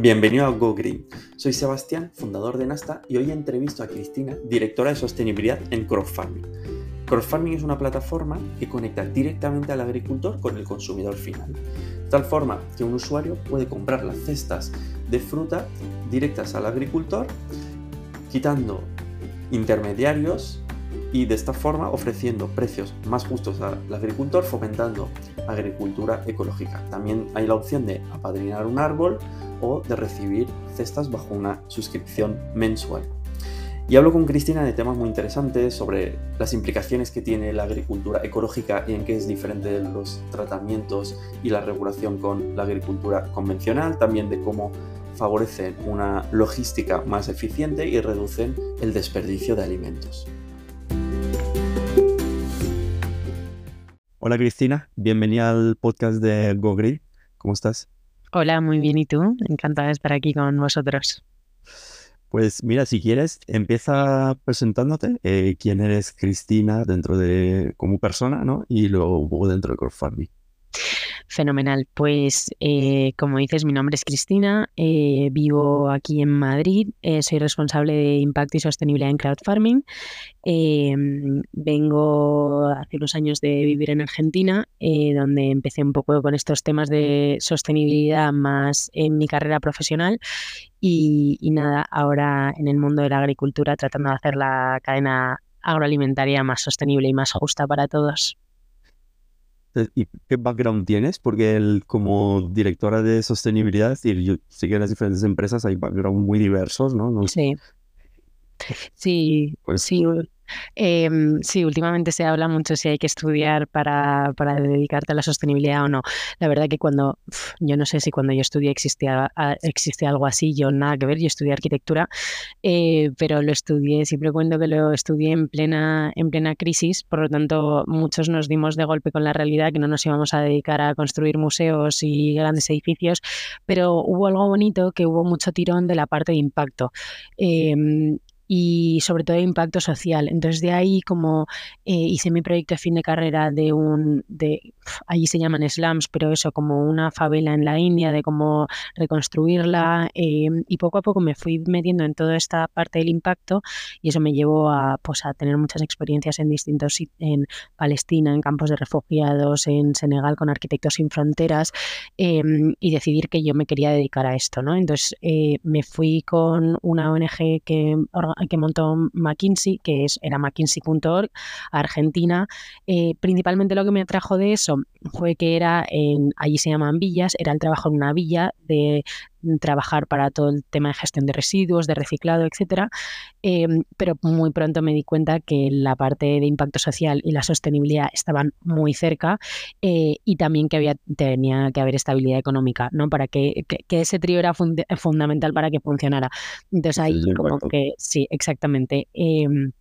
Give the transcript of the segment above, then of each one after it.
Bienvenido a Go Green. Soy Sebastián, fundador de Nasta, y hoy entrevisto a Cristina, directora de sostenibilidad en CrowdFarming. CrowdFarming es una plataforma que conecta directamente al agricultor con el consumidor final, de tal forma que un usuario puede comprar las cestas de fruta directas al agricultor, quitando intermediarios y de esta forma ofreciendo precios más justos al agricultor, fomentando agricultura ecológica. También hay la opción de apadrinar un árbol o de recibir cestas bajo una suscripción mensual. Y hablo con Cristina de temas muy interesantes sobre las implicaciones que tiene la agricultura ecológica y en qué es diferente de los tratamientos y la regulación con la agricultura convencional, también de cómo favorecen una logística más eficiente y reducen el desperdicio de alimentos. Hola Cristina, bienvenida al podcast de GoGrid. ¿Cómo estás? Hola, muy bien. ¿Y tú? Encantada de estar aquí con vosotros. Pues mira, si quieres, empieza presentándote. Eh, quién eres Cristina dentro de como persona, ¿no? Y luego dentro de crowdfunding. Fenomenal. Pues eh, como dices, mi nombre es Cristina, eh, vivo aquí en Madrid, eh, soy responsable de impacto y sostenibilidad en crowd farming. vengo hace unos años de vivir en Argentina, donde empecé un poco con estos temas de sostenibilidad más en mi carrera profesional. Y, y nada, ahora en el mundo de la agricultura tratando de hacer la cadena agroalimentaria más sostenible y más justa para todos. ¿Y qué background tienes? Porque él, como directora de sostenibilidad, decir, yo sé que en las diferentes empresas hay backgrounds muy diversos, ¿no? no sí. Sí, pues, sí. Em, sí, últimamente se habla mucho si hay que estudiar para, para, dedicarte a la sostenibilidad o no. La verdad que cuando, yo no sé si cuando yo estudié existía, existía algo así, yo nada que ver, yo estudié arquitectura, eh, pero lo estudié, siempre cuento que lo estudié en plena, en plena crisis, por lo tanto muchos nos dimos de golpe con la realidad que no nos íbamos a dedicar a construir museos y grandes edificios, pero hubo algo bonito que hubo mucho tirón de la parte de impacto. Em, y sobre todo impacto social. Entonces de ahí como eh, hice mi proyecto de fin de carrera de un, de, allí se llaman slums, pero eso como una favela en la India, de cómo reconstruirla eh, y poco a poco me fui metiendo en toda esta parte del impacto y eso me llevó a, pues, a tener muchas experiencias en distintos, en Palestina, en campos de refugiados, en Senegal con Arquitectos Sin Fronteras em, y decidir que yo me quería dedicar a esto, ¿no? Entonces eh, me fui con una ONG que que montó McKinsey, que es, era McKinsey.org, Argentina. Eh, principalmente lo que me atrajo de eso fue que era en, allí se llaman villas, era el trabajo en una villa de trabajar para todo el tema de gestión de residuos, de reciclado, etcétera. Em, pero muy pronto me di cuenta que la parte de impacto social y la sostenibilidad estaban muy cerca eh, y también que había, tenía que haber estabilidad económica, ¿no? Para que, que, ese trío era fundamental para que funcionara. Entonces ahí como que sí, exactamente. Em,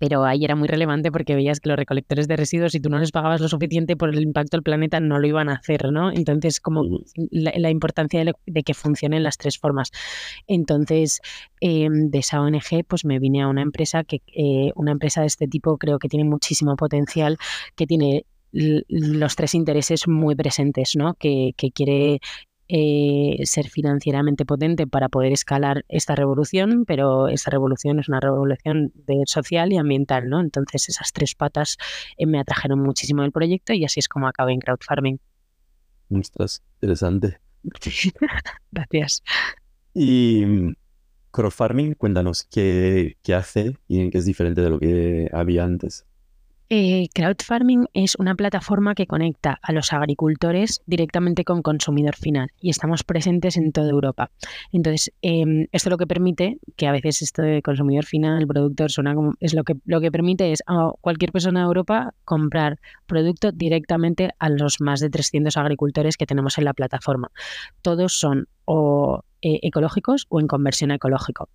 pero ahí era muy relevante porque veías que los recolectores de residuos, si tú no les pagabas lo suficiente por el impacto del planeta, no lo iban a hacer, ¿no? Entonces, como la, importancia de, que funcionen las tres formas. Entonces, em, de esa ONG, pues me vine a una empresa que, eh, una empresa de este tipo creo que tiene muchísimo potencial, que tiene los tres intereses muy presentes, ¿no? Que, que, quiere eh, ser financieramente potente para poder escalar esta revolución, pero esta revolución es una revolución de social y ambiental, ¿no? Entonces esas tres patas eh, me atrajeron muchísimo el proyecto y así es como acabé en crowdfarming. Estás interesante. Gracias. Y mm, crowdfarming, cuéntanos qué, qué hace y en qué es diferente de lo que había antes. Eh, crowdfarming es una plataforma que conecta a los agricultores directamente con consumidor final y estamos presentes en toda Europa. Entonces, em, esto lo que permite, que a veces esto de consumidor final, productor, suena como, es lo que, lo que permite es a cualquier persona de Europa comprar producto directamente a los más de 300 agricultores que tenemos en la plataforma. Todos son o eh, ecológicos o en conversión a ecológico.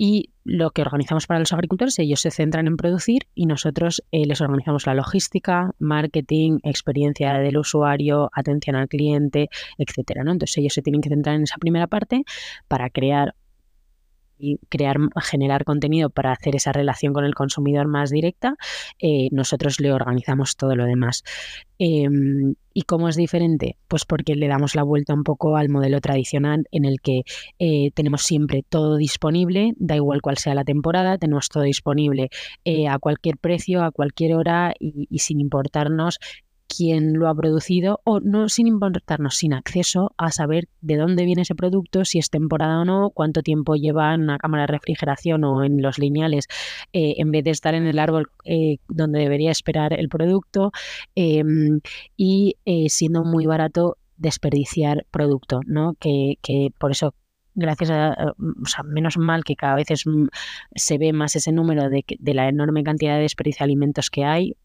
Y lo que organizamos para los agricultores, ellos se centran en producir y nosotros eh, les organizamos la logística, marketing, experiencia del usuario, atención al cliente, etcétera. ¿no? Entonces ellos se tienen que centrar en esa primera parte para crear y crear, generar contenido para hacer esa relación con el consumidor más directa, eh, nosotros le organizamos todo lo demás. Em, ¿Y cómo es diferente? Pues porque le damos la vuelta un poco al modelo tradicional en el que eh, tenemos siempre todo disponible, da igual cuál sea la temporada, tenemos todo disponible eh, a cualquier precio, a cualquier hora y sin importarnos quién lo ha producido o no sin importarnos, sin acceso a saber de dónde viene ese producto, si es temporada o no, cuánto tiempo lleva en una cámara de refrigeración o en los lineales, eh, en vez de estar en el árbol eh, donde debería esperar el producto em, y eh, siendo muy barato desperdiciar producto, ¿no? Que, que por eso gracias a, o sea, menos mal que cada vez mm, se ve más ese número de, de, la enorme cantidad de desperdicios de alimentos que hay,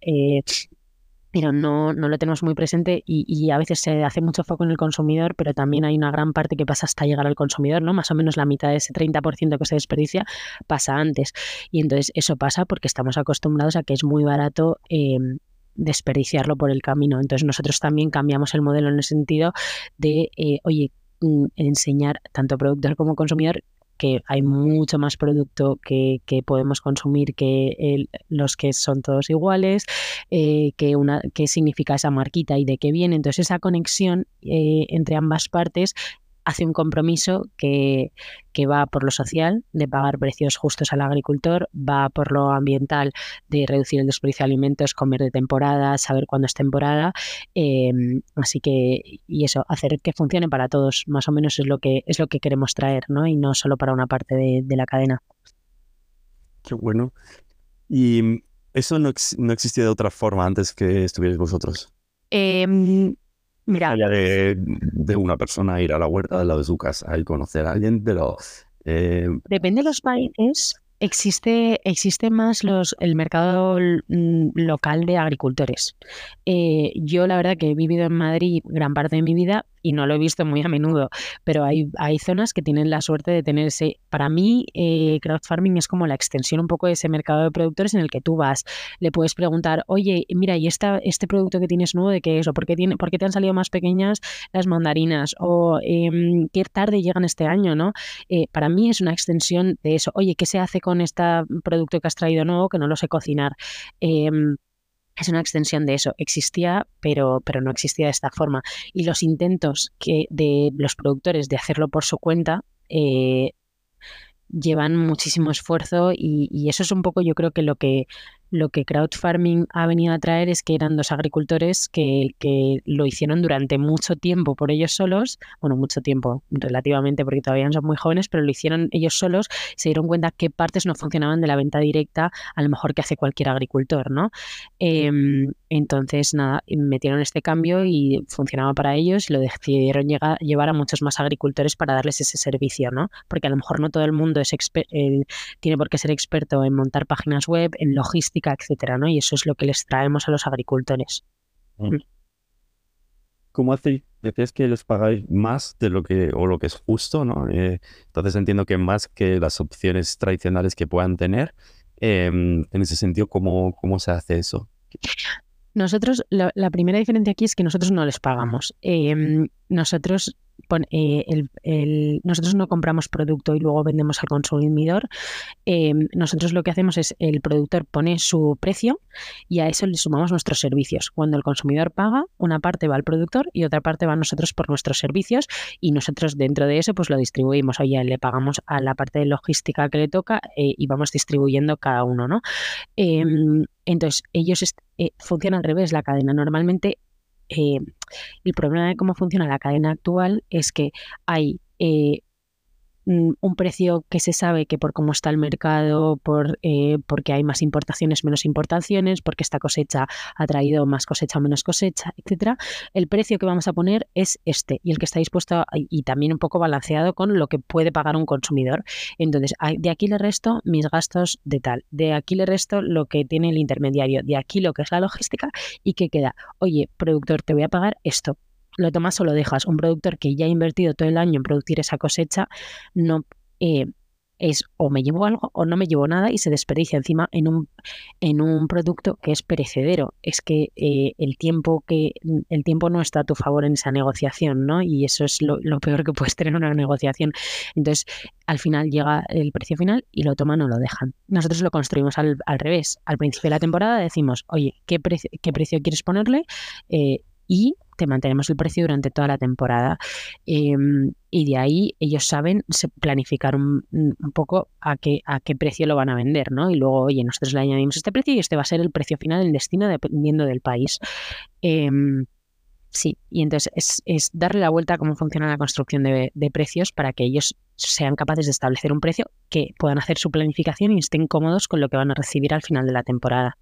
pero no, no lo tenemos muy presente y, a veces se hace mucho foco en el consumidor, pero también hay una gran parte que pasa hasta llegar al consumidor, ¿no? Más o menos la mitad de ese 30% que se desperdicia pasa antes. Y entonces eso pasa porque estamos acostumbrados a que es muy barato em, desperdiciarlo por el camino. Entonces nosotros también cambiamos el modelo en el sentido de, eh, oye, mm, enseñar tanto productor como consumidor que hay mucho más producto que, podemos consumir que los que son todos iguales, eh, que una, qué significa esa marquita y de qué viene. Entonces esa conexión eh, entre ambas partes hace un compromiso que, va por lo social, de pagar precios justos al agricultor, va por lo ambiental, de reducir el desperdicio de alimentos, comer de temporada, saber cuándo es temporada. Em, así que, y eso, hacer que funcione para todos, más o menos es lo que, es lo que queremos traer, ¿no? Y no solo para una parte de, la cadena. Qué bueno. Y eso no, no existía de otra forma antes que estuvierais vosotros. Eh, Mira. de, de, una persona ir a la huerta de lado de su casa y conocer a alguien, pero... Eh, Depende de los países. Existe, existe más los, el mercado mm, local de agricultores. Eh, yo la verdad que he vivido en Madrid gran parte de mi vida y no lo he visto muy a menudo, pero hay, hay zonas que tienen la suerte de tener ese... Para mí, eh, crowdfarming es como la extensión un poco de ese mercado de productores en el que tú vas, le puedes preguntar, oye, mira, ¿y esta, este producto que tienes nuevo de qué es? ¿O por qué, tiene, por qué te han salido más pequeñas las mandarinas? ¿O em, qué tarde llegan este año? ¿no? Eh, para mí es una extensión de eso. Oye, ¿qué se hace con este producto que has traído nuevo que no lo sé cocinar? Em, es una extensión de eso. Existía, pero, pero no existía de esta forma. Y los intentos que de los productores de hacerlo por su cuenta eh, llevan muchísimo esfuerzo y, y, eso es un poco yo creo que lo que lo que crowdfarming ha venido a traer es que eran dos agricultores que, lo hicieron durante mucho tiempo por ellos solos, bueno, mucho tiempo relativamente porque todavía no son muy jóvenes, pero lo hicieron ellos solos, se dieron cuenta qué partes no funcionaban de la venta directa, a lo mejor que hace cualquier agricultor, ¿no? Em, entonces, nada, metieron este cambio y funcionaba para ellos y lo decidieron llevar a muchos más agricultores para darles ese servicio, ¿no? Porque a lo mejor no todo el mundo es tiene por qué ser experto en montar páginas web, en logística, etcétera, ¿no? Y eso es lo que les traemos a los agricultores. Mm. Mm. ¿Cómo hacéis? Decías que les pagáis más de lo que, o lo que es justo, ¿no? Eh, entonces entiendo que más que las opciones tradicionales que puedan tener. Em, en ese sentido, ¿cómo, ¿cómo se hace eso? Nosotros, la, primera diferencia aquí es que nosotros no les pagamos. Em, nosotros eh, el, nosotros no compramos producto y luego vendemos al consumidor. Em, nosotros lo que hacemos es el productor pone su precio y a eso le sumamos nuestros servicios. Cuando el consumidor paga, una parte va al productor y otra parte va a nosotros por nuestros servicios y nosotros dentro de eso pues lo distribuimos. Oye, le pagamos a la parte de logística que le toca eh, y vamos distribuyendo cada uno, ¿no? Em, entonces, ellos eh, funcionan al revés la cadena. Normalmente eh, el problema de cómo funciona la cadena actual es que hay eh, un precio que se sabe que por cómo está el mercado, por, eh, porque hay más importaciones, menos importaciones, porque esta cosecha ha traído más cosecha menos cosecha, etcétera, el precio que vamos a poner es este y el que está dispuesto y también un poco balanceado con lo que puede pagar un consumidor. Entonces, de aquí le resto mis gastos de tal, de aquí le resto lo que tiene el intermediario, de aquí lo que es la logística y que queda, oye, productor, te voy a pagar esto lo tomas o lo dejas. Un productor que ya ha invertido todo el año en producir esa cosecha no, eh, es o me llevo algo o no me llevo nada y se desperdicia encima en un, en un producto que es perecedero. Es que eh, el tiempo que el tiempo no está a tu favor en esa negociación, ¿no? Y eso es lo, peor que puedes tener en una negociación. Entonces, al final llega el precio final y lo toman o lo dejan. Nosotros lo construimos al, revés. Al principio de la temporada decimos, oye, ¿qué, precio, qué precio quieres ponerle? Eh, y te mantenemos el precio durante toda la temporada. Em, y de ahí ellos saben planificar un, poco a qué, a qué precio lo van a vender, ¿no? Y luego, oye, nosotros le añadimos este precio y este va a ser el precio final del destino dependiendo del país. Em, sí, y entonces es, darle la vuelta a cómo funciona la construcción de precios para que ellos sean capaces de establecer un precio que puedan hacer su planificación y estén cómodos con lo que van a recibir al final de la temporada.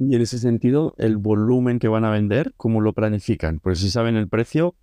Y en ese sentido, el volumen que van a vender, ¿cómo lo planifican? Pues si saben el precio,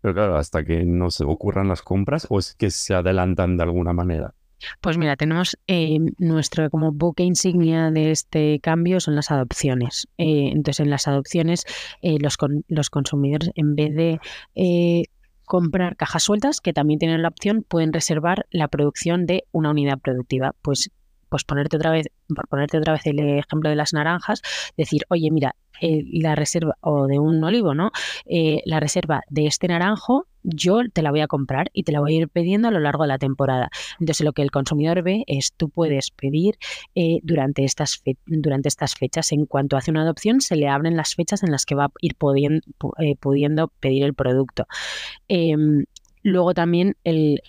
pero claro, hasta que no se ocurran las compras o es que se adelantan de alguna manera. Pues mira, tenemos eh, nuestro como buque insignia de este cambio son las adopciones. Eh, entonces, en las adopciones, eh, los, los consumidores, en vez de comprar cajas sueltas, que también tienen la opción, pueden reservar la producción de una unidad productiva. Pues pues ponerte otra vez, por ponerte otra vez el ejemplo de las naranjas, decir, oye, mira, eh, la reserva, o de un olivo, ¿no? Eh, la reserva de este naranjo, yo te la voy a comprar y te la voy a ir pidiendo a lo largo de la temporada. Entonces, lo que el consumidor ve es tú puedes pedir eh, durante, estas durante estas fechas. En cuanto hace una adopción, se le abren las fechas en las que va a ir pudiendo, pedir el producto. Em, luego también el,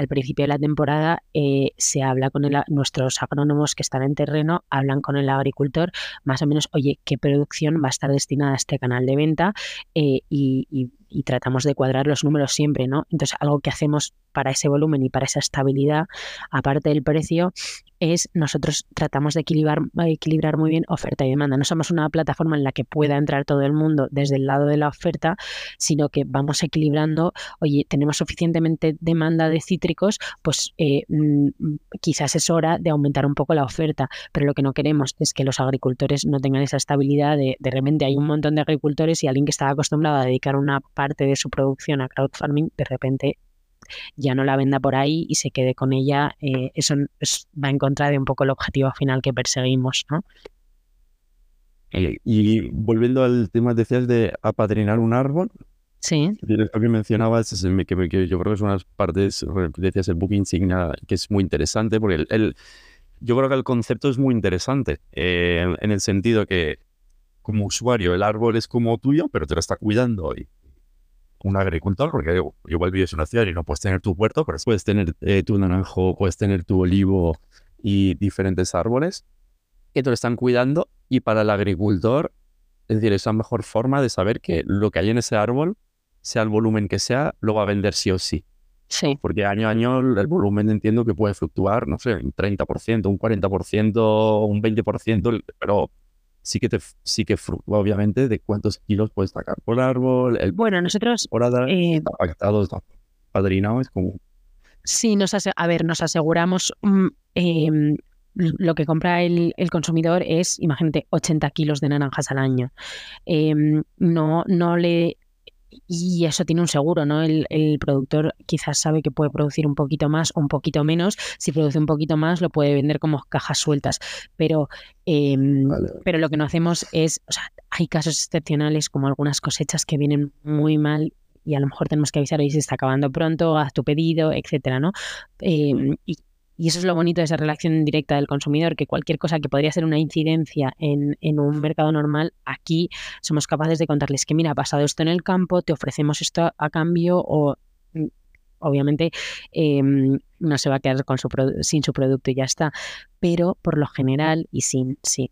al principio de la temporada eh, se habla con nuestros agrónomos que están en terreno, hablan con el agricultor más o menos, oye, ¿qué producción va a estar destinada a este canal de venta? Eh, y tratamos de cuadrar los números siempre, ¿no? Entonces, algo que hacemos para ese volumen y para esa estabilidad, aparte del precio, es nosotros tratamos de equilibrar, equilibrar muy bien oferta y demanda. No somos una plataforma en la que pueda entrar todo el mundo desde el lado de la oferta, sino que vamos equilibrando, oye, tenemos suficientemente demanda de cítricos, pues eh, mm, quizás es hora de aumentar un poco la oferta, pero lo que no queremos es que los agricultores no tengan esa estabilidad de de repente hay un montón de agricultores y alguien que estaba acostumbrado a dedicar una parte de su producción a crowdfunding, de repente ya no la venda por ahí y se quede con ella, eh, eso va en contra de un poco el objetivo final que perseguimos, ¿no? Y volviendo al tema, decías de apadrinar un árbol. Sí. También mencionabas que, yo creo que es una de las partes, decías el book insignia, que es muy interesante, porque el, yo creo que el concepto es muy interesante, eh, en el sentido que como usuario el árbol es como tuyo, pero te lo está cuidando y un agricultor, porque igual vives en una ciudad y no puedes tener tu puerto, pero puedes tener eh, tu naranjo, puedes tener tu olivo y diferentes árboles que te lo están cuidando y para el agricultor, es decir, es la mejor forma de saber que lo que hay en ese árbol, sea el volumen que sea, lo va a vender sí o sí. Sí. Porque año a año el volumen entiendo que puede fluctuar, no sé, un 30%, un 40%, un 20%, pero sí que te sí que obviamente de cuántos kilos puedes sacar por árbol. El, bueno, nosotros por eh, está pactado, está padrinado, es como. Sí, nos a ver, nos aseguramos mm, em, lo que compra el, el, consumidor es, imagínate, 80 kilos de naranjas al año. Em, no, no le y eso tiene un seguro, ¿no? El, productor quizás sabe que puede producir un poquito más o un poquito menos. Si produce un poquito más, lo puede vender como cajas sueltas. Pero, em, pero lo que no hacemos es, o sea, hay casos excepcionales como algunas cosechas que vienen muy mal y a lo mejor tenemos que avisar, y se está acabando pronto, haz tu pedido, etcétera, ¿no? Em, y y eso es lo bonito de esa relación directa del consumidor, que cualquier cosa que podría ser una incidencia en, un mercado normal, aquí somos capaces de contarles que, mira, ha pasado esto en el campo, te ofrecemos esto a cambio o mm, obviamente em, no se va a quedar con su sin su producto y ya está. Pero por lo general y sin, sí,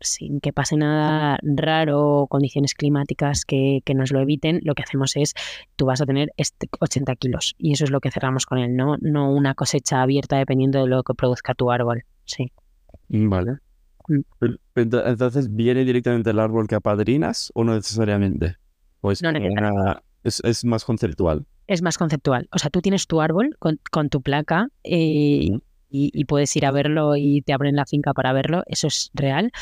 sin que pase nada raro o condiciones climáticas que, nos lo eviten, lo que hacemos es, tú vas a tener 80 este kilos y eso es lo que cerramos con él, no, no una cosecha abierta dependiendo de lo que produzca tu árbol. Sí. Vale. Mm. Entonces, ¿viene directamente el árbol que apadrinas o no necesariamente? Pues no es, más conceptual. Es más conceptual. O sea, tú tienes tu árbol con, tu placa eh, y, puedes ir a verlo y te abren la finca para verlo, eso es real.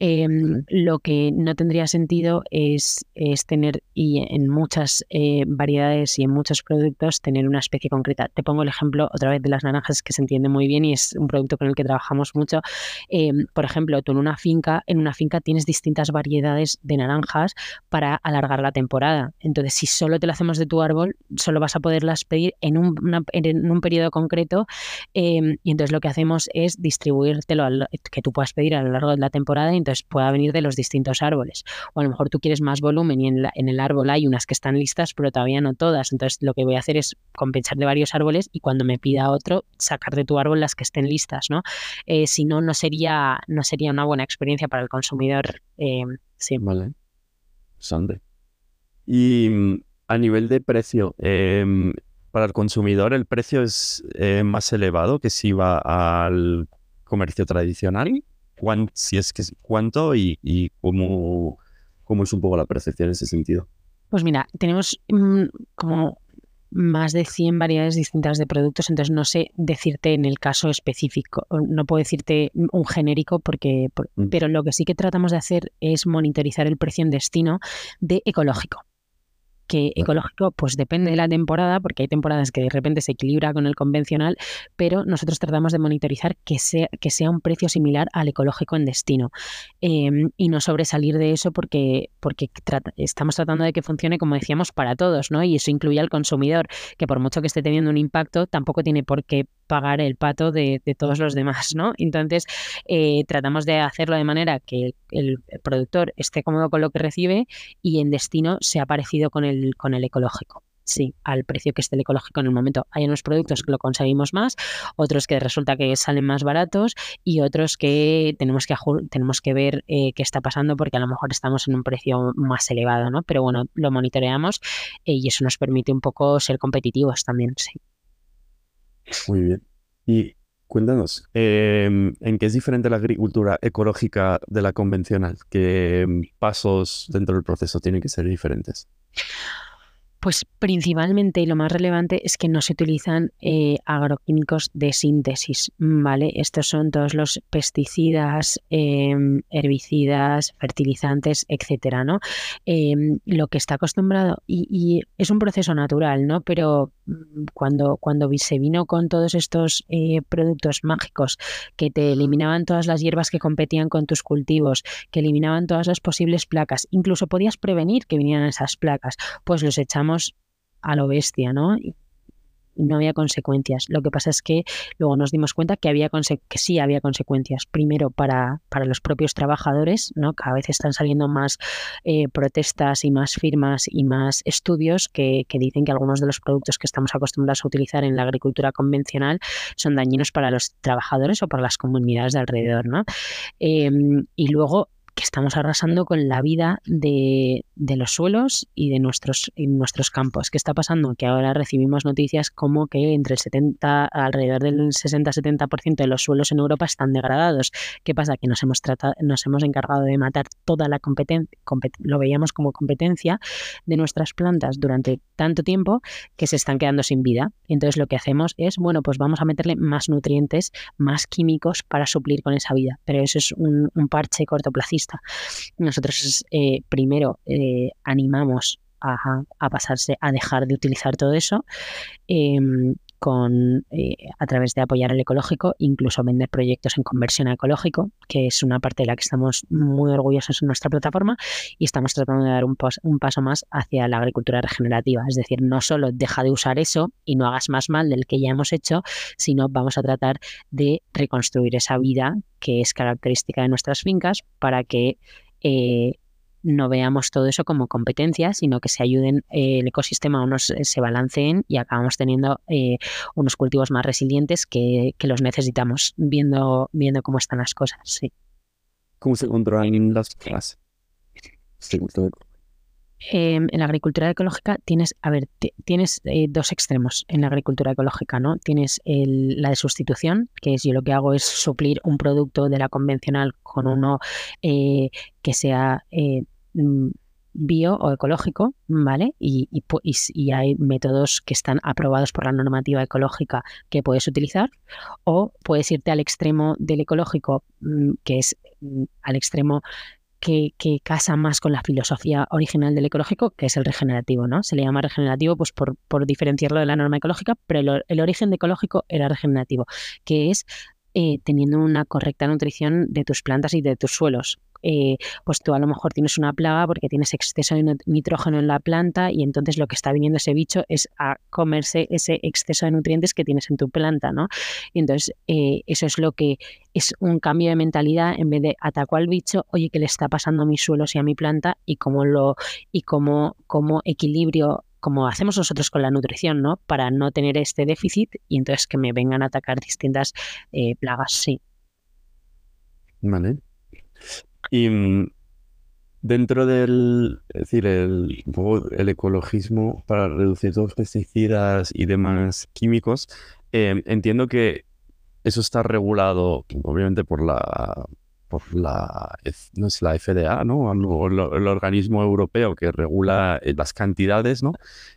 Em, lo que no tendría sentido es, es tener, y en muchas eh, variedades y en muchos productos, tener una especie concreta. Te pongo el ejemplo otra vez de las naranjas, que se entiende muy bien y es un producto con el que trabajamos mucho. Em, por ejemplo, tú en una finca, en una finca tienes distintas variedades de naranjas para alargar la temporada. Entonces, si solo te lo hacemos de tu árbol, solo vas a poderlas pedir en un, en un periodo concreto em, y entonces lo que hacemos es distribuírtelo, que tú puedas pedir a lo largo de la temporada y entonces pueda venir de los distintos árboles. O a lo mejor tú quieres más volumen y en, el árbol hay unas que están listas, pero todavía no todas. Entonces lo que voy a hacer es compensar de varios árboles y cuando me pida otro, sacar de tu árbol las que estén listas, ¿no? Eh, si no, no sería, no sería una buena experiencia para el consumidor. Eh, sí. Vale. Sande. Y mm, a nivel de precio, em, para el consumidor el precio es eh, más elevado que si va al comercio tradicional. si es que cuánto y, cómo, cómo, es un poco la percepción en ese sentido. Pues mira, tenemos mm, como más de 100 variedades distintas de productos, entonces no sé decirte en el caso específico, no puedo decirte un genérico porque, mm. pero lo que sí que tratamos de hacer es monitorizar el precio en destino de ecológico que ecológico pues depende de la temporada, porque hay temporadas que de repente se equilibra con el convencional, pero nosotros tratamos de monitorizar que sea, que sea un precio similar al ecológico en destino em, y no sobresalir de eso porque, porque estamos tratando de que funcione, como decíamos, para todos, ¿no? Y eso incluye al consumidor, que por mucho que esté teniendo un impacto, tampoco tiene por qué pagar el pato de, todos los demás, ¿no? Entonces, eh, tratamos de hacerlo de manera que el, productor esté cómodo con lo que recibe y en destino sea parecido con el, con el ecológico. Sí, al precio que esté el ecológico en el momento. Hay unos productos que lo conseguimos más, otros que resulta que salen más baratos y otros que tenemos que, tenemos que ver eh, qué está pasando porque a lo mejor estamos en un precio más elevado, ¿no? Pero bueno, lo monitoreamos eh, y eso nos permite un poco ser competitivos también, sí. Muy bien. Y cuéntanos, em, ¿en qué es diferente la agricultura ecológica de la convencional? ¿Qué pasos dentro del proceso tienen que ser diferentes? Pues principalmente y lo más relevante es que no se utilizan eh, agroquímicos de síntesis, ¿vale? Estos son todos los pesticidas, em, herbicidas, fertilizantes, etcétera, ¿no? Em, lo que está acostumbrado, y, es un proceso natural, ¿no? Pero cuando, cuando se vino con todos estos eh, productos mágicos que te eliminaban todas las hierbas que competían con tus cultivos, que eliminaban todas las posibles placas, incluso podías prevenir que vinieran esas placas, pues los echamos a lo bestia, ¿no? Y no había consecuencias. Lo que pasa es que luego nos dimos cuenta que, había que sí había consecuencias. Primero para, para, los propios trabajadores, ¿no? Cada vez están saliendo más eh, protestas y más firmas y más estudios que, dicen que algunos de los productos que estamos acostumbrados a utilizar en la agricultura convencional son dañinos para los trabajadores o para las comunidades de alrededor, ¿no? Em, y luego que estamos arrasando con la vida de, los suelos y de nuestros, nuestros campos. ¿Qué está pasando? Que ahora recibimos noticias como que entre el 70, alrededor del 60-70% de los suelos en Europa están degradados. ¿Qué pasa? Que nos hemos, tratado, nos hemos encargado de matar toda la competencia, lo veíamos como competencia de nuestras plantas durante tanto tiempo que se están quedando sin vida. Entonces lo que hacemos es, bueno, pues vamos a meterle más nutrientes, más químicos para suplir con esa vida. Pero eso es un, un parche cortoplacista nosotros eh, primero eh, animamos a, pasarse a dejar de utilizar todo eso em, con, eh, a través de apoyar el ecológico, incluso vender proyectos en conversión a ecológico, que es una parte de la que estamos muy orgullosos en nuestra plataforma y estamos tratando de dar un, paso más hacia la agricultura regenerativa. Es decir, no solo deja de usar eso y no hagas más mal del que ya hemos hecho, sino vamos a tratar de reconstruir esa vida que es característica de nuestras fincas para que eh, no veamos todo eso como competencia, sino que se ayuden eh, el ecosistema, unos eh, se balanceen y acabamos teniendo eh, unos cultivos más resilientes que, los necesitamos, viendo, viendo cómo están las cosas. Sí. ¿Cómo se controlan las cosas? Em, en la agricultura ecológica tienes, a ver, tienes dos extremos en la agricultura ecológica, ¿no? Tienes la de sustitución, que es yo lo que hago es suplir un producto de la convencional con uno que sea bio o ecológico, ¿vale? Y, y, hay métodos que están aprobados por la normativa ecológica que puedes utilizar, o puedes irte al extremo del ecológico, mm, que es mm, al extremo que, casa más con la filosofía original del ecológico, que es el regenerativo, ¿no? Se le llama regenerativo pues por, por diferenciarlo de la norma ecológica, pero el, origen de ecológico era regenerativo, que es eh, teniendo una correcta nutrición de tus plantas y de tus suelos. Eh, pues tú a lo mejor tienes una plaga porque tienes exceso de nitrógeno en la planta y entonces lo que está viniendo ese bicho es a comerse ese exceso de nutrientes que tienes en tu planta, ¿no? Y entonces eh, eso es lo que es un cambio de mentalidad en vez de ataco al bicho, oye, ¿qué le está pasando a mis suelos y a mi planta? Y cómo lo, y cómo, cómo equilibrio como hacemos nosotros con la nutrición, ¿no? Para no tener este déficit y entonces que me vengan a atacar distintas eh, plagas, sí. Vale. Y mm, dentro del, decir, el, el ecologismo para reducir los pesticidas y demás químicos, em, entiendo que eso está regulado, obviamente, por la por la, no es la FDA, ¿no? O el, organismo europeo que regula eh, las cantidades, ¿no?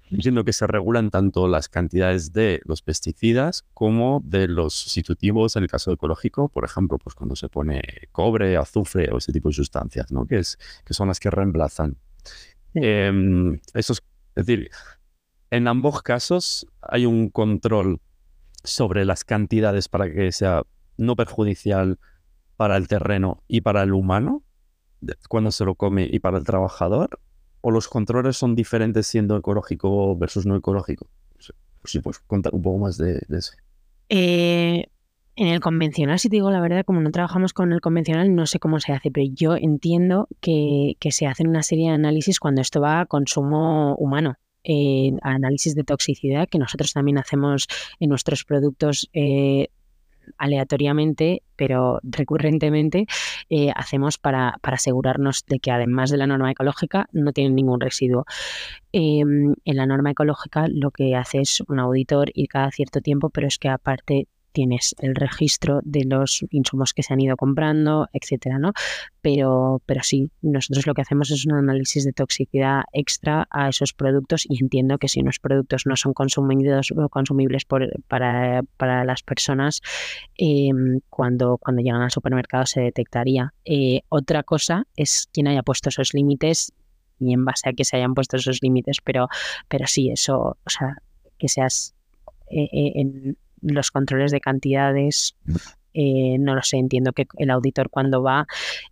Entiendo que se regulan tanto las cantidades de los pesticidas como de los sustitutivos en el caso ecológico, por ejemplo, pues cuando se pone cobre, azufre o ese tipo de sustancias, ¿no? Que, es, que son las que reemplazan. Em, eso es, es decir, en ambos casos hay un control sobre las cantidades para que sea no perjudicial para el terreno y para el humano cuando se lo come y para el trabajador? ¿O los controles son diferentes siendo ecológico versus no ecológico? Sí, pues contar un poco más de, eso. Eh, en el convencional, si te digo la verdad, como no trabajamos con el convencional, no sé cómo se hace, pero yo entiendo que, se hacen una serie de análisis cuando esto va a consumo humano. Eh, análisis de toxicidad que nosotros también hacemos en nuestros productos eh, aleatoriamente, pero recurrentemente, eh, hacemos para, asegurarnos de que además de la norma ecológica no tienen ningún residuo. Em, en la norma ecológica lo que hace es un auditor y cada cierto tiempo, pero es que aparte tienes el registro de los insumos que se han ido comprando, etcétera, ¿no? Pero, pero sí, nosotros lo que hacemos es un análisis de toxicidad extra a esos productos y entiendo que si unos productos no son consumidos o consumibles por, para, las personas, em, cuando, cuando llegan al supermercado se detectaría. Eh, otra cosa es quien haya puesto esos límites y en base a que se hayan puesto esos límites, pero, pero sí, eso, o sea, que seas eh, eh, en, los controles de cantidades, eh, no lo sé, entiendo que el auditor cuando va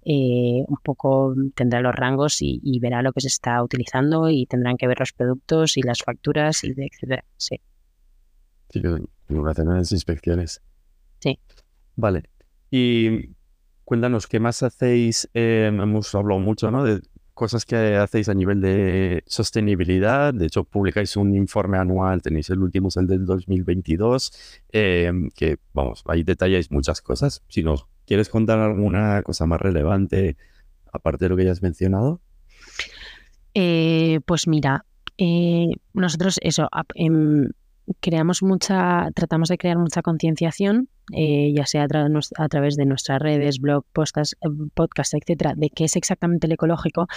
eh, un poco tendrá los rangos y, verá lo que se está utilizando y tendrán que ver los productos y las facturas y etcétera. Sí. Sí, hacen las inspecciones. Sí. Vale. Y cuéntanos, ¿qué más hacéis? Eh, hemos hablado mucho, ¿no? De cosas que hacéis a nivel de sostenibilidad. De hecho, publicáis un informe anual, tenéis el último, es el del 2022, em, que, vamos, ahí detalláis muchas cosas. Si nos quieres contar alguna cosa más relevante, aparte de lo que ya has mencionado. Eh, pues mira, eh, nosotros eso, em, creamos mucha, tratamos de crear mucha concienciación, eh, ya sea a, través de nuestras redes, blog, postas, eh, podcast, etcétera, de qué es exactamente el ecológico.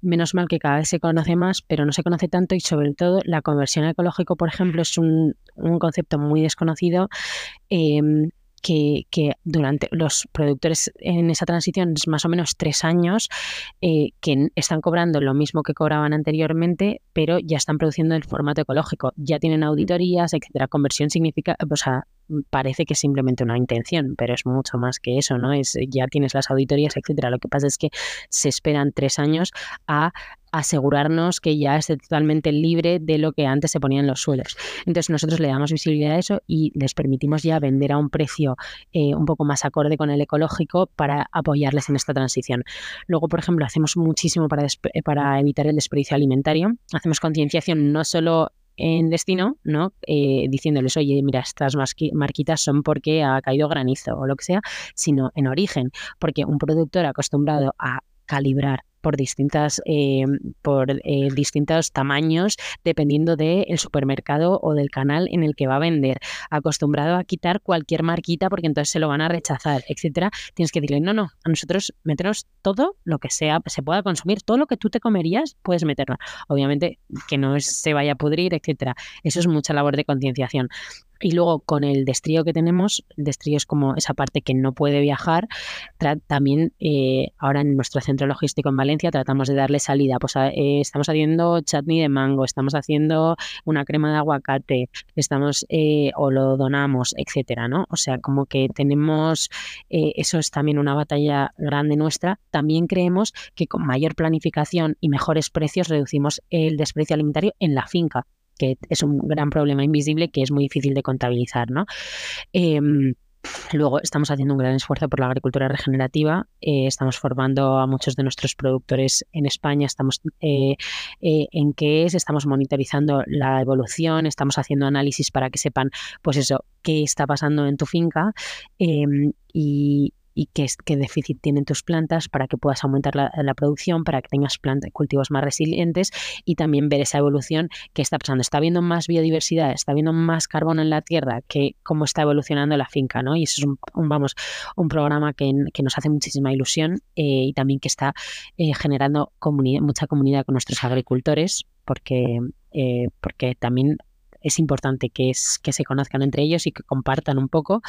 Menos mal que cada vez se conoce más, pero no se conoce tanto y sobre todo la conversión a ecológico, por ejemplo, es un, un concepto muy desconocido. Em, que, durante los productores en esa transición es más o menos tres años eh, que están cobrando lo mismo que cobraban anteriormente, pero ya están produciendo en formato ecológico, ya tienen auditorías, etcétera. Conversión significa, o sea, parece que es simplemente una intención, pero es mucho más que eso, ¿no? Es ya tienes las auditorías, etcétera. Lo que pasa es que se esperan tres años a asegurarnos que ya esté totalmente libre de lo que antes se ponía en los suelos. Entonces nosotros le damos visibilidad a eso y les permitimos ya vender a un precio eh, un poco más acorde con el ecológico para apoyarles en esta transición. Luego, por ejemplo, hacemos muchísimo para, para evitar el desperdicio alimentario. Hacemos concienciación no solo en destino, ¿no? Eh, diciéndoles, oye, mira, estas marquitas son porque ha caído granizo o lo que sea, sino en origen, porque un productor acostumbrado a calibrar por distintas eh, por eh, distintos tamaños dependiendo del supermercado o del canal en el que va a vender. Acostumbrado a quitar cualquier marquita porque entonces se lo van a rechazar, etcétera. Tienes que decirle, no, no, a nosotros meternos todo lo que sea, se pueda consumir, todo lo que tú te comerías, puedes meterlo. Obviamente que no se vaya a pudrir, etcétera. Eso es mucha labor de concienciación. Y luego con el destrío que tenemos, el destrío es como esa parte que no puede viajar, también eh, ahora en nuestro centro logístico en Valencia tratamos de darle salida. Pues eh, estamos haciendo chutney de mango, estamos haciendo una crema de aguacate, estamos eh, o lo donamos, etcétera, ¿no? O sea, como que tenemos, eso es también una batalla grande nuestra. También creemos que con mayor planificación y mejores precios reducimos el desprecio alimentario en la finca que es un gran problema invisible que es muy difícil de contabilizar, ¿no? Em, luego estamos haciendo un gran esfuerzo por la agricultura regenerativa, eh, estamos formando a muchos de nuestros productores en España, estamos eh, eh, en qué es, estamos monitorizando la evolución, estamos haciendo análisis para que sepan, pues eso, qué está pasando en tu finca em, y, y qué, qué déficit tienen tus plantas para que puedas aumentar la, producción, para que tengas cultivos más resilientes y también ver esa evolución que está pasando. Está habiendo más biodiversidad, está habiendo más carbono en la tierra, que cómo está evolucionando la finca, ¿no? Y eso es un, vamos, un programa que, nos hace muchísima ilusión eh, y también que está eh, generando mucha comunidad con nuestros agricultores, porque, eh, porque también es importante que, es, que se conozcan entre ellos y que compartan un poco.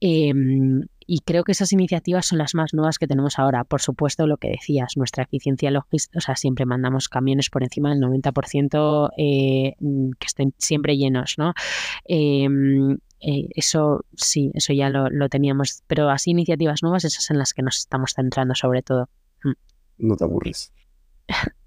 Em, y creo que esas iniciativas son las más nuevas que tenemos ahora. Por supuesto, lo que decías, nuestra eficiencia logística, o sea, siempre mandamos camiones por encima del 90% eh, mm, que estén siempre llenos, ¿no? Em, eh, eso sí, eso ya lo, lo, teníamos, pero así iniciativas nuevas, esas en las que nos estamos centrando sobre todo. Mm. No te aburres.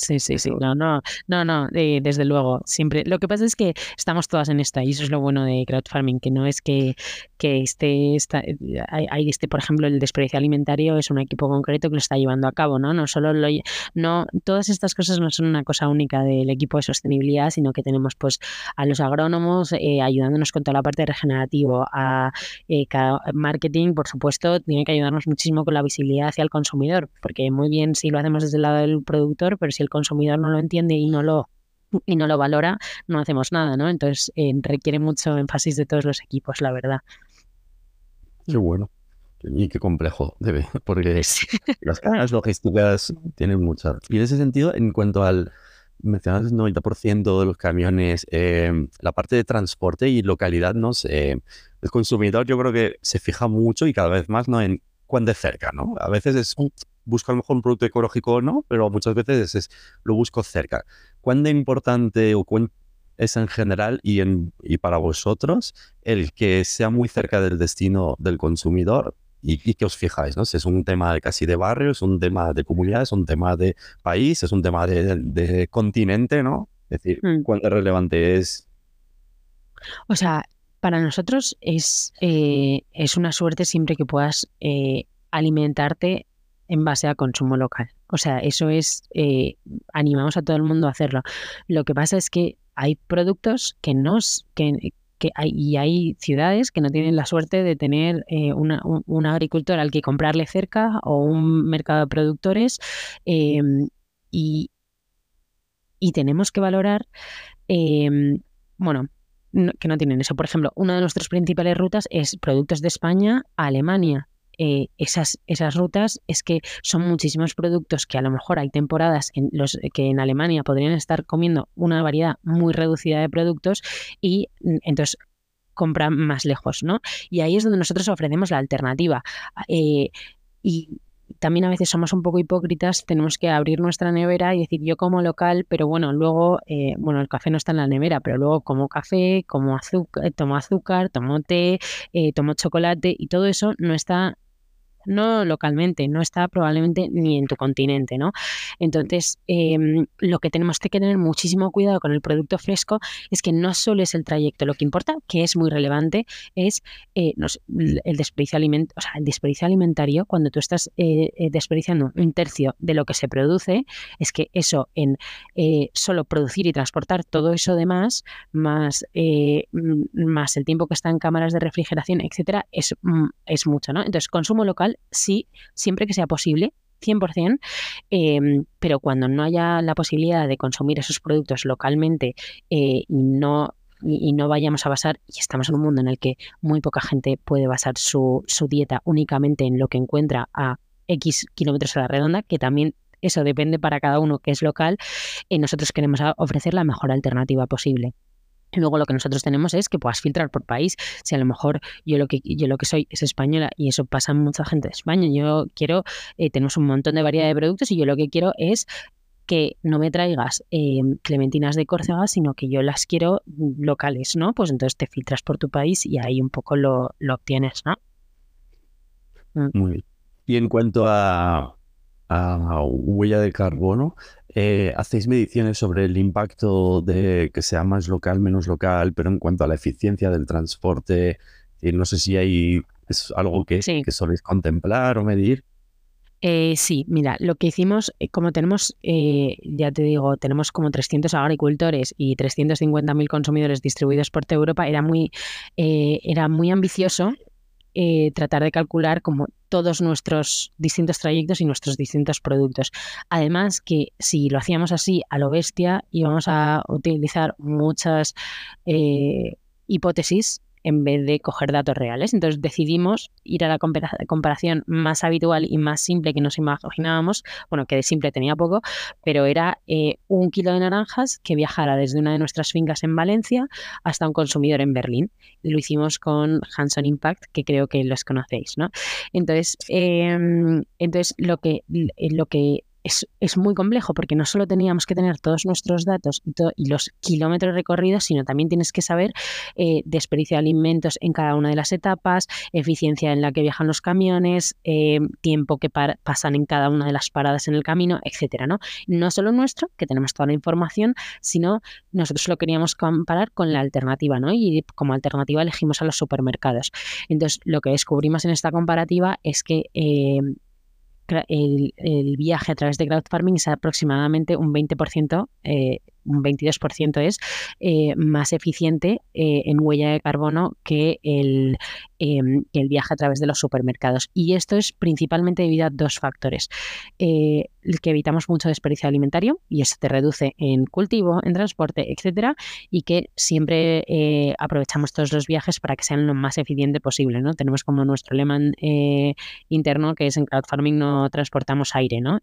Sí, sí, sí. No, no, no, no, eh, desde luego. Siempre. Lo que pasa es que estamos todas en esta, y eso es lo bueno de crowdfarming, que no es que, que esté, eh, hay, este, por ejemplo, el desperdicio alimentario es un equipo concreto que lo está llevando a cabo, ¿no? No solo lo, no, todas estas cosas no son una cosa única del equipo de sostenibilidad, sino que tenemos pues a los agrónomos eh, ayudándonos con toda la parte regenerativo, a marketing, por supuesto, tiene que ayudarnos muchísimo con la visibilidad hacia el consumidor, porque muy bien si lo hacemos desde el lado del productor, pero si el consumidor no lo entiende y no lo y no lo valora, no hacemos nada, ¿no? Entonces eh, requiere mucho énfasis de todos los equipos, la verdad. Qué bueno. Y qué complejo debe, porque las cadenas logísticas tienen muchas. Y en ese sentido, en cuanto al, mencionas el 90% de los camiones, em, la parte de transporte y localidad, ¿no? el consumidor yo creo que se fija mucho y cada vez más, ¿no? En cuán de cerca, ¿no? A veces es busco a lo mejor un producto ecológico o no, pero muchas veces es, lo busco cerca. ¿Cuán importante o cuán es en general y, en, y para vosotros el que sea muy cerca del destino del consumidor y, que os fijáis, ¿no? Si es un tema casi de barrio, es un tema de comunidad, es un tema de país, es un tema de, continente, ¿no? Es decir, mm. ¿cuán relevante es? O sea, para nosotros es, eh, es una suerte siempre que puedas eh, alimentarte en base a consumo local. O sea, eso es, eh, animamos a todo el mundo a hacerlo. Lo que pasa es que hay productos que no, que, que hay, y hay ciudades que no tienen la suerte de tener eh, un, agricultor al que comprarle cerca o un mercado de productores em, y, y, tenemos que valorar, em, bueno, que no tienen eso. Por ejemplo, una de nuestras principales rutas es productos de España a Alemania. Eh, esas, esas rutas es que son muchísimos productos que a lo mejor hay temporadas en los que en Alemania podrían estar comiendo una variedad muy reducida de productos y mm, entonces compran más lejos, ¿no? Y ahí es donde nosotros ofrecemos la alternativa. Eh, y también a veces somos un poco hipócritas, tenemos que abrir nuestra nevera y decir yo como local, pero bueno, luego, eh, bueno, el café no está en la nevera, pero luego como café, como azúcar, tomo azúcar, tomo té, tomo chocolate y todo eso no está no localmente, no está probablemente ni en tu continente, ¿no? Entonces, em, lo que tenemos que tener muchísimo cuidado con el producto fresco es que no solo es el trayecto, lo que importa, que es muy relevante, es eh, el, desperdicio o sea, el desperdicio alimentario, cuando tú estás eh, eh, desperdiciando un tercio de lo que se produce, es que eso en solo producir y transportar todo eso de más, más, más el tiempo que está en cámaras de refrigeración, etcétera, es, mm, es mucho, ¿no? Entonces, consumo local sí, siempre que sea posible, 100%, em, pero cuando no haya la posibilidad de consumir esos productos localmente eh, y no y, no vayamos a basar, y estamos en un mundo en el que muy poca gente puede basar su, su dieta únicamente en lo que encuentra a X kilómetros a la redonda, que también eso depende para cada uno que es local, eh, nosotros queremos ofrecer la mejor alternativa posible. Luego lo que nosotros tenemos es que puedas filtrar por país. Si a lo mejor yo lo que yo lo que soy es española y eso pasa en mucha gente de España, yo quiero, eh, tenemos un montón de variedad de productos y yo lo que quiero es que no me traigas em, clementinas de Córcega, sino que yo las quiero locales, ¿no? Pues entonces te filtras por tu país y ahí un poco lo, lo obtienes, ¿no? Mm. Muy bien. Y en cuanto a, a huella de carbono, eh, hacéis mediciones sobre el impacto de que sea más local, menos local, pero en cuanto a la eficiencia del transporte, y no sé si hay es algo que, que soléis contemplar o medir. Eh, sí, mira, lo que hicimos, eh, como tenemos, eh, ya te digo, tenemos como 300 agricultores y 350.000 consumidores distribuidos por toda Europa, era muy, era muy ambicioso tratar de calcular como todos nuestros distintos trayectos y nuestros distintos productos. Además que si lo hacíamos así a lo bestia íbamos a utilizar muchas hipótesis en vez de coger datos reales. Entonces decidimos ir a la comparación más habitual y más simple que nos imaginábamos, bueno, que de simple tenía poco, pero era eh, un kilo de naranjas que viajara desde una de nuestras fincas en Valencia hasta un consumidor en Berlín. Lo hicimos con Hanson Impact, que creo que los conocéis, ¿no? Entonces, em, entonces lo que, lo que es, es, muy complejo porque no solo teníamos que tener todos nuestros datos y, los kilómetros recorridos, sino también tienes que saber eh, desperdicio de alimentos en cada una de las etapas, eficiencia en la que viajan los camiones, eh, tiempo que pasan en cada una de las paradas en el camino, etcétera, ¿no? No solo nuestro, que tenemos toda la información, sino nosotros lo queríamos comparar con la alternativa, ¿no? Y como alternativa elegimos a los supermercados. Entonces, lo que descubrimos en esta comparativa es que eh, el, el, viaje a través de crowdfarming es aproximadamente un 20% eh, un 22% es eh, más eficiente eh, en huella de carbono que el, em, el, viaje a través de los supermercados. Y esto es principalmente debido a dos factores. Eh, el que evitamos mucho desperdicio alimentario y eso te reduce en cultivo, en transporte, etcétera, y que siempre aprovechamos todos los viajes para que sean lo más eficiente posible. ¿no? Tenemos como nuestro lema interno que es en crowdfarming no transportamos aire, ¿no?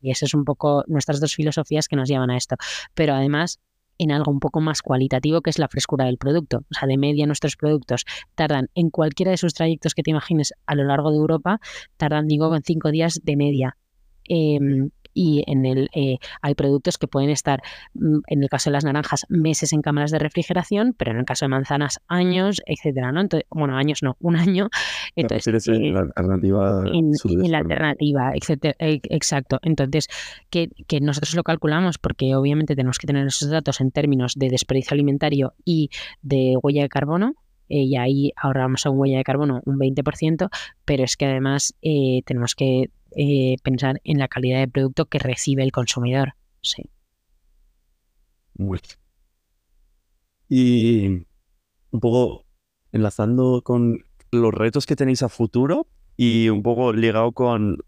Y esas es un poco nuestras dos filosofías que nos llevan a esto. Pero además, en algo un poco más cualitativo que es la frescura del producto. O sea, de media nuestros productos tardan en cualquiera de sus trayectos que te imagines a lo largo de Europa, tardan, digo, en cinco días de media. Em, y en el eh, hay productos que pueden estar, mm, en el caso de las naranjas, meses en cámaras de refrigeración, pero en el caso de manzanas, años, etcétera, ¿no? Entonces, bueno, años no, un año. Entonces, eh, la alternativa. En, la alternativa, etcétera, e, exacto. Entonces, que, que nosotros lo calculamos porque obviamente tenemos que tener esos datos en términos de desperdicio alimentario y de huella de carbono, eh, y ahí ahorramos a un huella de carbono un 20%, pero es que además tenemos que eh, pensar en la calidad de producto que recibe el consumidor. Sí. Y un poco enlazando con los retos que tenéis a futuro y un poco ligado con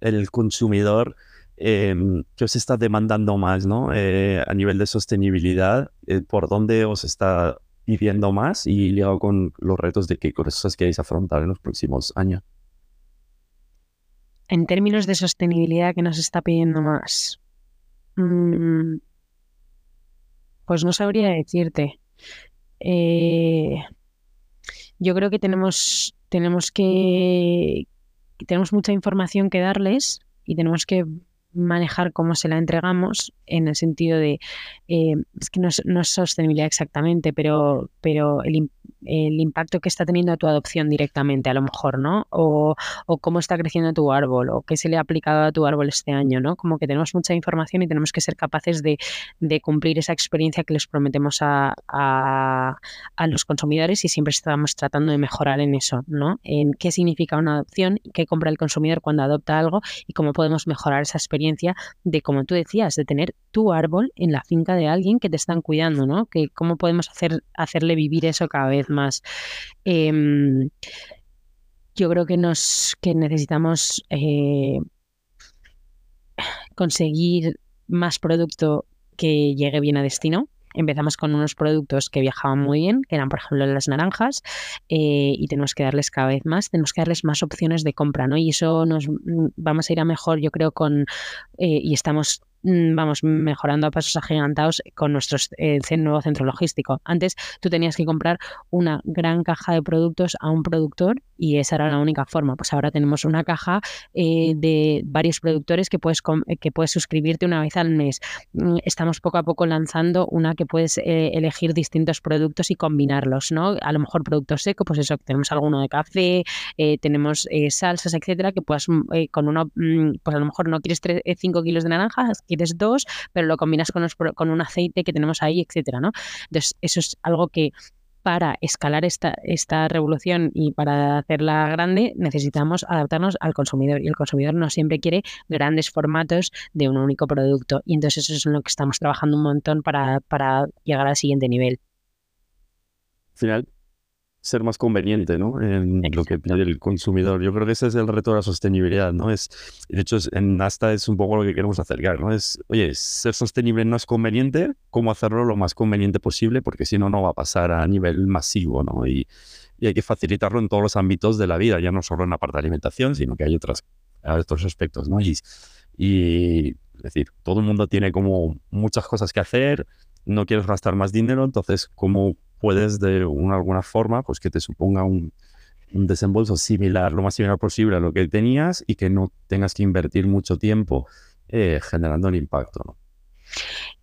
el consumidor em, que os está demandando más, ¿no? Eh, a nivel de sostenibilidad, eh, ¿por dónde os está pidiendo más? Y ligado con los retos de qué cosas queréis afrontar en los próximos años en términos de sostenibilidad que nos está pidiendo más? Mm, pues no sabría decirte. Eh, yo creo que tenemos, tenemos que tenemos mucha información que darles y tenemos que manejar cómo se la entregamos en el sentido de eh, es que no es, no es, sostenibilidad exactamente pero pero el, el impacto que está teniendo tu adopción directamente, a lo mejor, ¿no? O, cómo está creciendo tu árbol, o qué se le ha aplicado a tu árbol este año, ¿no? Como que tenemos mucha información y tenemos que ser capaces de, cumplir esa experiencia que les prometemos a, los consumidores y siempre estamos tratando de mejorar en eso, ¿no? En qué significa una adopción, qué compra el consumidor cuando adopta algo y cómo podemos mejorar esa experiencia de, como tú decías, de tener tu árbol en la finca de alguien que te están cuidando, ¿no? Que cómo podemos hacer, hacerle vivir eso cada vez más. Em, yo creo que nos que necesitamos eh, conseguir más producto que llegue bien a destino. Empezamos con unos productos que viajaban muy bien, que eran por ejemplo las naranjas, eh, y tenemos que darles cada vez más, tenemos que darles más opciones de compra, ¿no? Y eso nos mm, vamos a ir a mejor, yo creo, con eh, y estamos Mm, vamos mejorando a pasos agigantados con nuestro eh, nuevo centro logístico. Antes tú tenías que comprar una gran caja de productos a un productor y esa era la única forma. Pues ahora tenemos una caja eh, de varios productores que puedes, que puedes suscribirte una vez al mes. Mm, estamos poco a poco lanzando una que puedes eh, elegir distintos productos y combinarlos, ¿no? A lo mejor producto seco, pues eso, tenemos alguno de café, tenemos salsas, etcétera, que puedas con uno, mm, pues a lo mejor no quieres 5 kilos de naranjas, quieres dos, pero lo combinas con, con un aceite que tenemos ahí, etcétera, ¿no? Entonces, eso es algo que para escalar esta, esta revolución y para hacerla grande necesitamos adaptarnos al consumidor y el consumidor no siempre quiere grandes formatos de un único producto y entonces eso es en lo que estamos trabajando un montón para, para llegar al siguiente nivel. Al final, ser más conveniente, ¿no? En lo que pide el consumidor. Yo creo que ese es el reto de la sostenibilidad, ¿no? Es, de hecho, en Nasta es un poco lo que queremos acercar, ¿no? Es, oye, ser sostenible no es conveniente, ¿cómo hacerlo lo más conveniente posible? Porque si no, no va a pasar a nivel masivo, ¿no? Y, y, hay que facilitarlo en todos los ámbitos de la vida, ya no solo en la parte de alimentación, sino que hay otras, otros aspectos, ¿no? Y, y, es decir, todo el mundo tiene como muchas cosas que hacer, no quieres gastar más dinero, entonces, ¿cómo puedes de una, alguna forma, pues que te suponga un, desembolso similar, lo más similar posible a lo que tenías y que no tengas que invertir mucho tiempo eh, generando el impacto.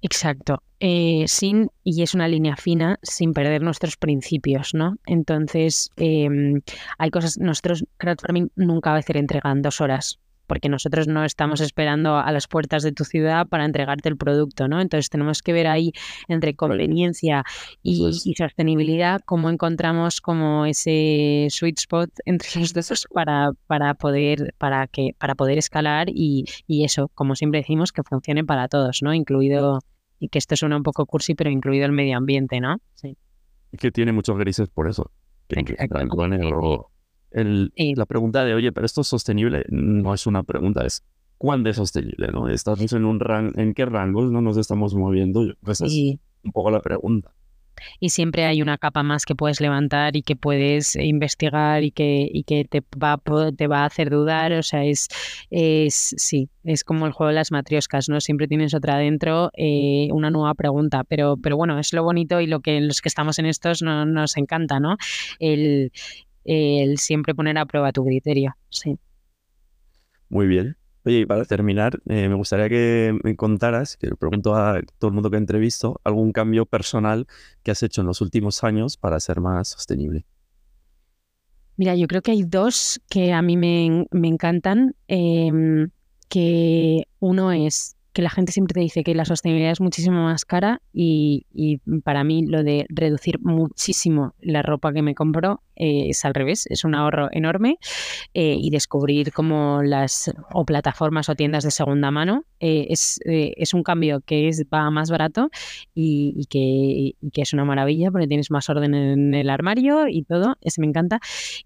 Exacto. Eh, sin, y es una línea fina, sin perder nuestros principios, ¿no? Entonces, em, hay cosas, nosotros, crowdfarming nunca va a hacer entrega en dos horas porque nosotros no estamos esperando a las puertas de tu ciudad para entregarte el producto, ¿no? Entonces tenemos que ver ahí entre conveniencia y, sostenibilidad cómo encontramos como ese sweet spot entre los dos para, para poder para que para poder escalar y, eso, como siempre decimos, que funcione para todos, ¿no? Incluido y que esto suena un poco cursi, pero incluido el medio ambiente, ¿no? Sí. Que tiene muchos grises por eso. Que, la pregunta de, oye, pero esto es sostenible, no es una pregunta, es ¿cuándo es sostenible? ¿no? ¿Estamos en un rango, en qué rangos no nos estamos moviendo? Esa es un poco la pregunta y siempre hay una capa más que puedes levantar y que puedes investigar y que, y que te, va, te va a hacer dudar. O sea, es, es sí, es como el juego de las matrioscas, ¿no? Siempre tienes otra adentro, eh, una nueva pregunta. Pero, pero bueno, es lo bonito y lo que los que estamos en estos no, nos encanta, ¿no? El, el siempre poner a prueba tu criterio. Sí. Muy bien. Oye, y para terminar, eh, me gustaría que me contaras, que le pregunto a todo el mundo que entrevisto, algún cambio personal que has hecho en los últimos años para ser más sostenible. Mira, yo creo que hay dos que a mí me, encantan. Em, que uno es que la gente siempre te dice que la sostenibilidad es muchísimo más cara y, para mí lo de reducir muchísimo la ropa que me compro eh, es al revés, es un ahorro enorme eh, y descubrir como las o plataformas o tiendas de segunda mano eh, es, es, un cambio que es, va más barato y, que, y, que, es una maravilla porque tienes más orden en el armario y todo, eso me encanta.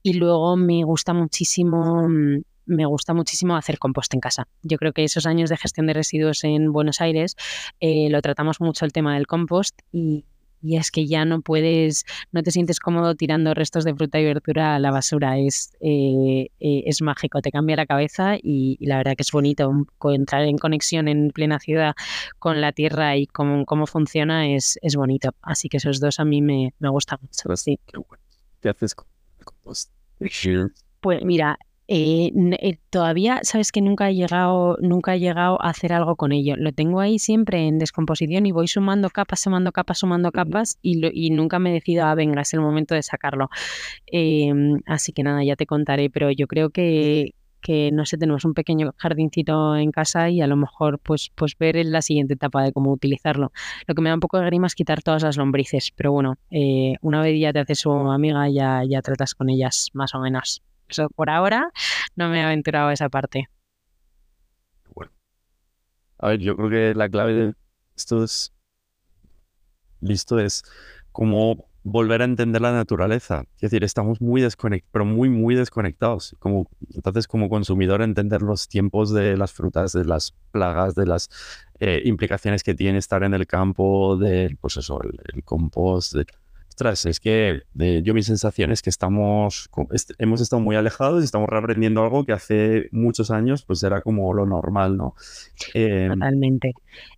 Y luego me gusta muchísimo mm, me gusta muchísimo hacer compost en casa. Yo creo que esos años de gestión de residuos en Buenos Aires eh, lo tratamos mucho el tema del compost y, es que ya no puedes, no te sientes cómodo tirando restos de fruta y verdura a la basura. Es, eh, eh, es mágico, te cambia la cabeza y, la verdad que es bonito entrar en conexión en plena ciudad con la tierra y cómo, cómo funciona es, es bonito. Así que esos dos a mí me, me gustan mucho. Sí. ¿Qué haces con el compost? Pues mira, eh, eh, todavía sabes que nunca he llegado nunca he llegado a hacer algo con ello. Lo tengo ahí siempre en descomposición y voy sumando capas sumando capas sumando capas y, nunca me decido a ah, venga es el momento de sacarlo em, así que nada ya te contaré pero yo creo que que no sé, tenemos un pequeño jardincito en casa y a lo mejor pues, pues ver en la siguiente etapa de cómo utilizarlo. Lo que me da un poco de grima es quitar todas las lombrices, pero bueno, eh, una vez ya te haces su amiga ya, ya tratas con ellas más o menos. Por ahora no me he aventurado a esa parte. Bueno. A ver, yo creo que la clave de esto es listo es cómo volver a entender la naturaleza. Es decir, estamos muy desconectados, pero muy, muy desconectados. Como, entonces, como consumidor, entender los tiempos de las frutas, de las plagas, de las eh, implicaciones que tiene estar en el campo, del, pues eso, el, compost. Ostras, es que yo mi sensación es que estamos, hemos estado muy alejados y estamos reaprendiendo algo que hace muchos años pues era como lo normal, ¿no? Em, Totalmente.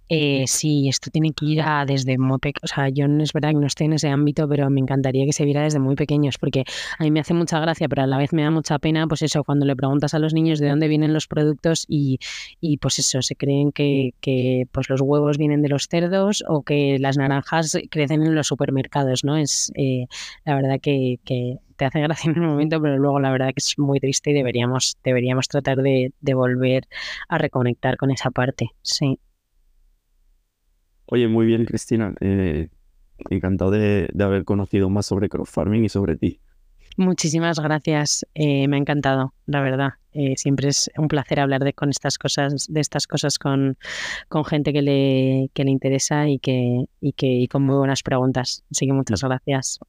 Eh, sí, esto tiene que ir a desde muy. O sea, yo no es verdad que no esté en ese ámbito, pero me encantaría que se viera desde muy pequeños, porque a mí me hace mucha gracia, pero a la vez me da mucha pena, pues eso, cuando le preguntas a los niños de dónde vienen los productos y, y pues eso, se creen que, que, pues los huevos vienen de los cerdos o que las naranjas crecen en los supermercados, ¿no? Es eh, la verdad que, te hace gracia en un momento, pero luego la verdad que es muy triste y deberíamos, deberíamos tratar de, de volver a reconectar con esa parte, sí. Oye, muy bien, Cristina. Eh, encantado de, haber conocido más sobre crowdfarming y sobre ti. Muchísimas gracias. Eh, me ha encantado, la verdad. Eh, siempre es un placer hablar de con estas cosas, de estas cosas con, con gente que le, que le interesa y que, y que y con muy buenas preguntas. Así que muchas gracias.